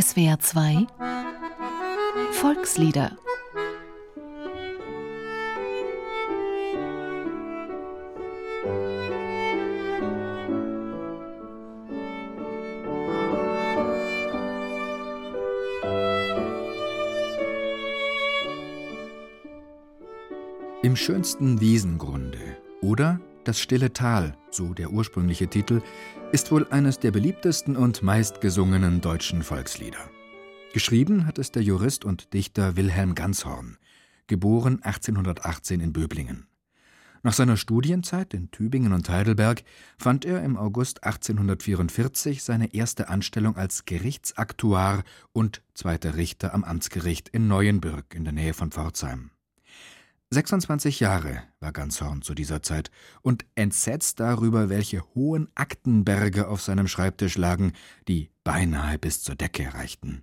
SWR 2 Volkslieder. Im schönsten Wiesengrunde oder? Das stille Tal, so der ursprüngliche Titel, ist wohl eines der beliebtesten und meistgesungenen deutschen Volkslieder. Geschrieben hat es der Jurist und Dichter Wilhelm Ganshorn, geboren 1818 in Böblingen. Nach seiner Studienzeit in Tübingen und Heidelberg fand er im August 1844 seine erste Anstellung als Gerichtsaktuar und zweiter Richter am Amtsgericht in Neuenbürg in der Nähe von Pforzheim. 26 Jahre war Ganshorn zu dieser Zeit und entsetzt darüber, welche hohen Aktenberge auf seinem Schreibtisch lagen, die beinahe bis zur Decke reichten.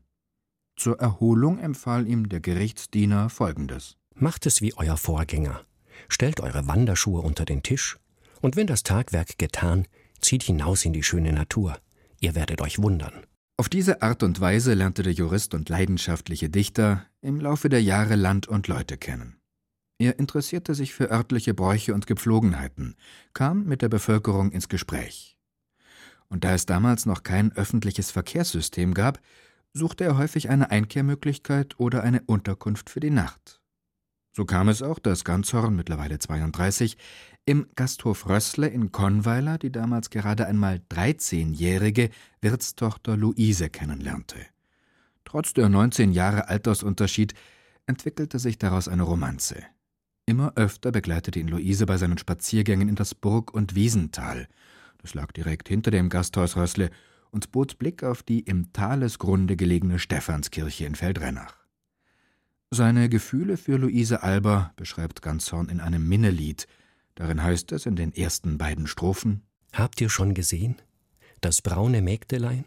Zur Erholung empfahl ihm der Gerichtsdiener folgendes: Macht es wie euer Vorgänger. Stellt eure Wanderschuhe unter den Tisch und wenn das Tagwerk getan, zieht hinaus in die schöne Natur. Ihr werdet euch wundern. Auf diese Art und Weise lernte der Jurist und leidenschaftliche Dichter im Laufe der Jahre Land und Leute kennen. Er interessierte sich für örtliche Bräuche und Gepflogenheiten, kam mit der Bevölkerung ins Gespräch. Und da es damals noch kein öffentliches Verkehrssystem gab, suchte er häufig eine Einkehrmöglichkeit oder eine Unterkunft für die Nacht. So kam es auch, dass Ganzhorn, mittlerweile 32, im Gasthof Rössle in Konweiler die damals gerade einmal 13-jährige Wirtstochter Luise kennenlernte. Trotz der 19 Jahre Altersunterschied entwickelte sich daraus eine Romanze. Immer öfter begleitete ihn Luise bei seinen Spaziergängen in das Burg- und Wiesental. Das lag direkt hinter dem Gasthaus Rössle und bot Blick auf die im Talesgrunde gelegene Stephanskirche in Feldrennach. Seine Gefühle für Luise Alber beschreibt Ganzhorn in einem Minnelied. Darin heißt es in den ersten beiden Strophen: Habt ihr schon gesehen? Das braune Mägdelein?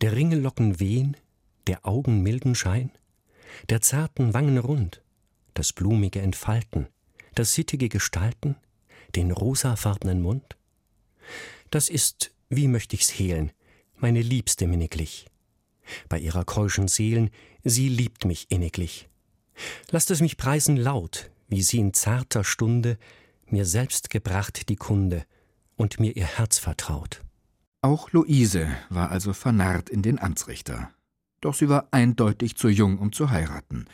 Der Ringellocken wehen, der Augen milden Schein, der zarten Wangen rund, das blumige Entfalten, das sittige Gestalten, den rosafarbenen Mund? Das ist, wie möcht ich's hehlen, meine Liebste minniglich. Bei ihrer keuschen Seelen, sie liebt mich inniglich. Lasst es mich preisen laut, wie sie in zarter Stunde mir selbst gebracht die Kunde und mir ihr Herz vertraut. Auch Luise war also vernarrt in den Amtsrichter. Doch sie war eindeutig zu jung, um zu heiraten.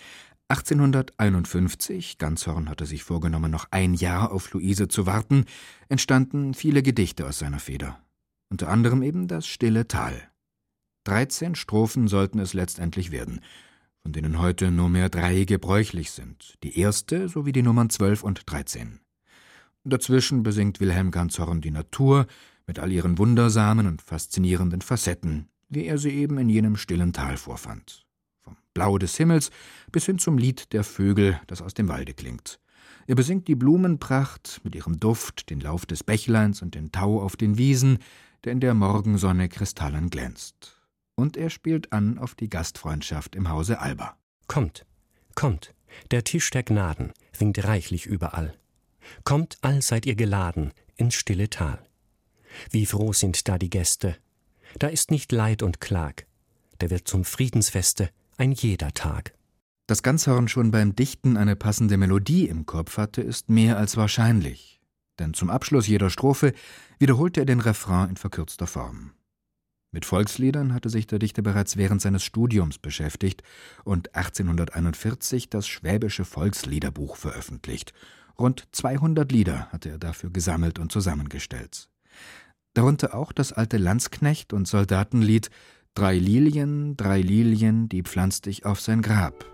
1851, Ganzhorn hatte sich vorgenommen, noch ein Jahr auf Luise zu warten, entstanden viele Gedichte aus seiner Feder. Unter anderem eben das Stille Tal. Dreizehn Strophen sollten es letztendlich werden, von denen heute nur mehr drei gebräuchlich sind, die erste sowie die Nummern zwölf und dreizehn. Dazwischen besingt Wilhelm Ganzhorn die Natur mit all ihren wundersamen und faszinierenden Facetten, wie er sie eben in jenem stillen Tal vorfand Blau des Himmels bis hin zum Lied der Vögel, das aus dem Walde klingt. Er besingt die Blumenpracht mit ihrem Duft, den Lauf des Bächleins und den Tau auf den Wiesen, der in der Morgensonne kristallern glänzt. Und er spielt an auf die Gastfreundschaft im Hause Alba. Kommt, kommt, der Tisch der Gnaden winkt reichlich überall. Kommt all seid ihr geladen ins stille Tal. Wie froh sind da die Gäste. Da ist nicht Leid und Klag. Der wird zum Friedensfeste ein jeder Tag. Dass Ganzhorn schon beim Dichten eine passende Melodie im Kopf hatte, ist mehr als wahrscheinlich. Denn zum Abschluss jeder Strophe wiederholte er den Refrain in verkürzter Form. Mit Volksliedern hatte sich der Dichter bereits während seines Studiums beschäftigt und 1841 das Schwäbische Volksliederbuch veröffentlicht. Rund 200 Lieder hatte er dafür gesammelt und zusammengestellt. Darunter auch das alte Landsknecht- und Soldatenlied Drei Lilien, drei Lilien, die pflanzt ich auf sein Grab.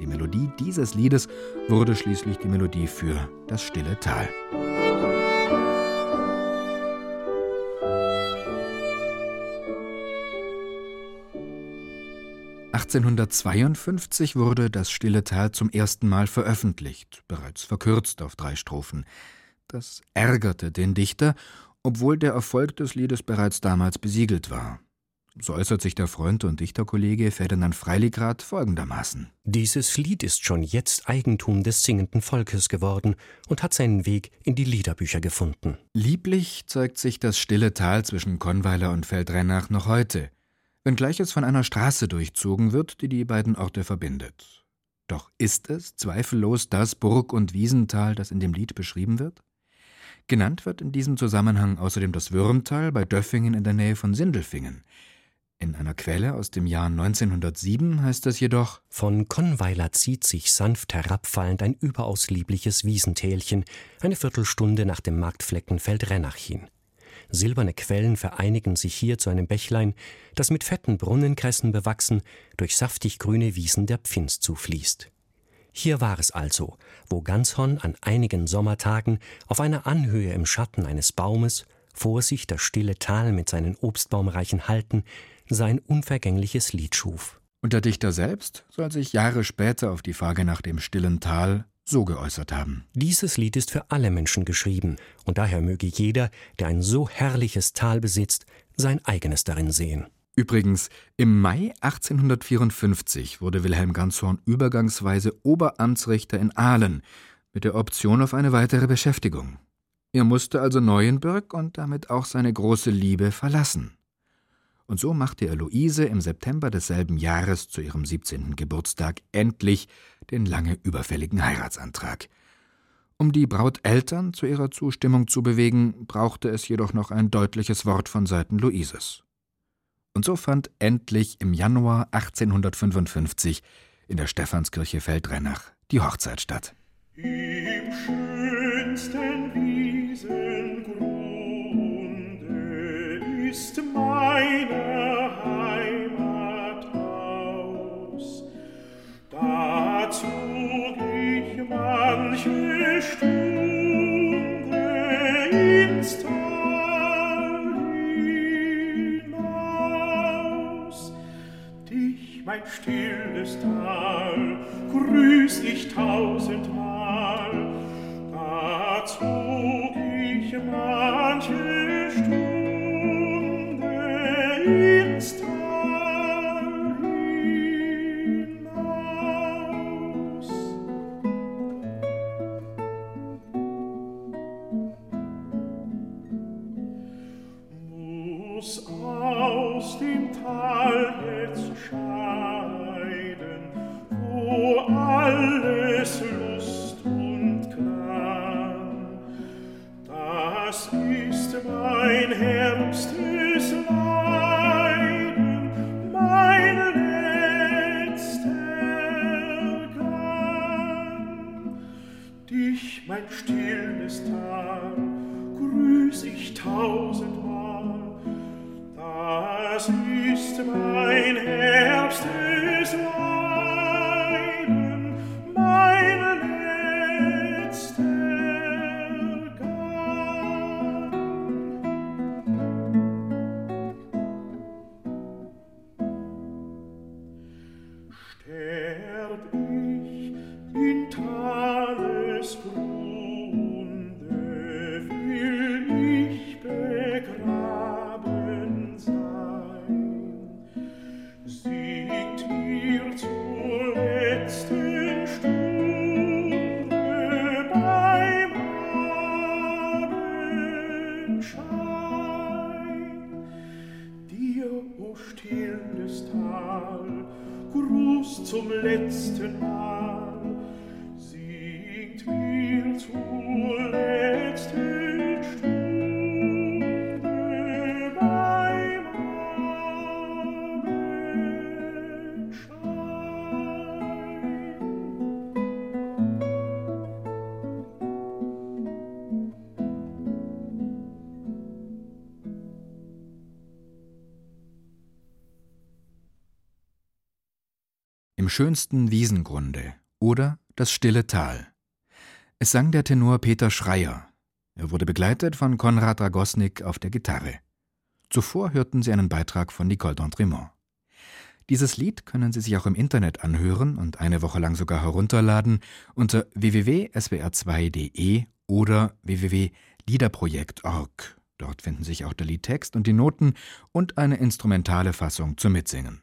Die Melodie dieses Liedes wurde schließlich die Melodie für das stille Tal. (1852) wurde das Stille Tal zum ersten Mal veröffentlicht, bereits verkürzt auf drei Strophen. Das ärgerte den Dichter, obwohl der Erfolg des Liedes bereits damals besiegelt war. So äußert sich der Freund und Dichterkollege Ferdinand Freiligrath folgendermaßen: Dieses Lied ist schon jetzt Eigentum des singenden Volkes geworden und hat seinen Weg in die Liederbücher gefunden. Lieblich zeigt sich das stille Tal zwischen Konweiler und Feldrennach noch heute. wenngleich es von einer Straße durchzogen wird, die die beiden Orte verbindet. Doch ist es zweifellos das Burg- und Wiesental, das in dem Lied beschrieben wird? Genannt wird in diesem Zusammenhang außerdem das Würmtal bei Döffingen in der Nähe von Sindelfingen. In einer Quelle aus dem Jahr 1907 heißt es jedoch: Von Konweiler zieht sich sanft herabfallend ein überaus liebliches Wiesentälchen, eine Viertelstunde nach dem Marktflecken Feldrennach hin. Silberne Quellen vereinigen sich hier zu einem Bächlein, das mit fetten Brunnenkressen bewachsen durch saftig grüne Wiesen der Pfinz zufließt. Hier war es also, wo Ganshorn an einigen Sommertagen auf einer Anhöhe im Schatten eines Baumes vor sich das stille Tal mit seinen obstbaumreichen Halten sein unvergängliches Lied schuf. Und der Dichter selbst soll sich Jahre später auf die Frage nach dem stillen Tal so geäußert haben. Dieses Lied ist für alle Menschen geschrieben, und daher möge jeder, der ein so herrliches Tal besitzt, sein eigenes darin sehen. Übrigens, im Mai 1854 wurde Wilhelm Ganshorn übergangsweise Oberamtsrichter in Aalen mit der Option auf eine weitere Beschäftigung. Er musste also Neuenburg und damit auch seine große Liebe verlassen. Und so machte er Luise im September desselben Jahres zu ihrem 17. Geburtstag endlich den lange überfälligen Heiratsantrag. Um die Brauteltern zu ihrer Zustimmung zu bewegen, brauchte es jedoch noch ein deutliches Wort von Seiten Luises. Und so fand endlich im Januar 1855 in der Stephanskirche Feldrennach die Hochzeit statt. Tausendmal. Da zog ich manche muß aus dem Tal jetzt scheiden, wo alles Dir, o stilles Tal, Gruß zum letzten Mal, Schönsten Wiesengrunde oder das stille Tal. Es sang der Tenor Peter Schreier. Er wurde begleitet von Konrad Dragosnik auf der Gitarre. Zuvor hörten Sie einen Beitrag von Nicole d'Entremont. Dieses Lied können Sie sich auch im Internet anhören und eine Woche lang sogar herunterladen unter www.swr2.de oder www.liederprojekt.org. Dort finden sich auch der Liedtext und die Noten und eine instrumentale Fassung zum Mitsingen.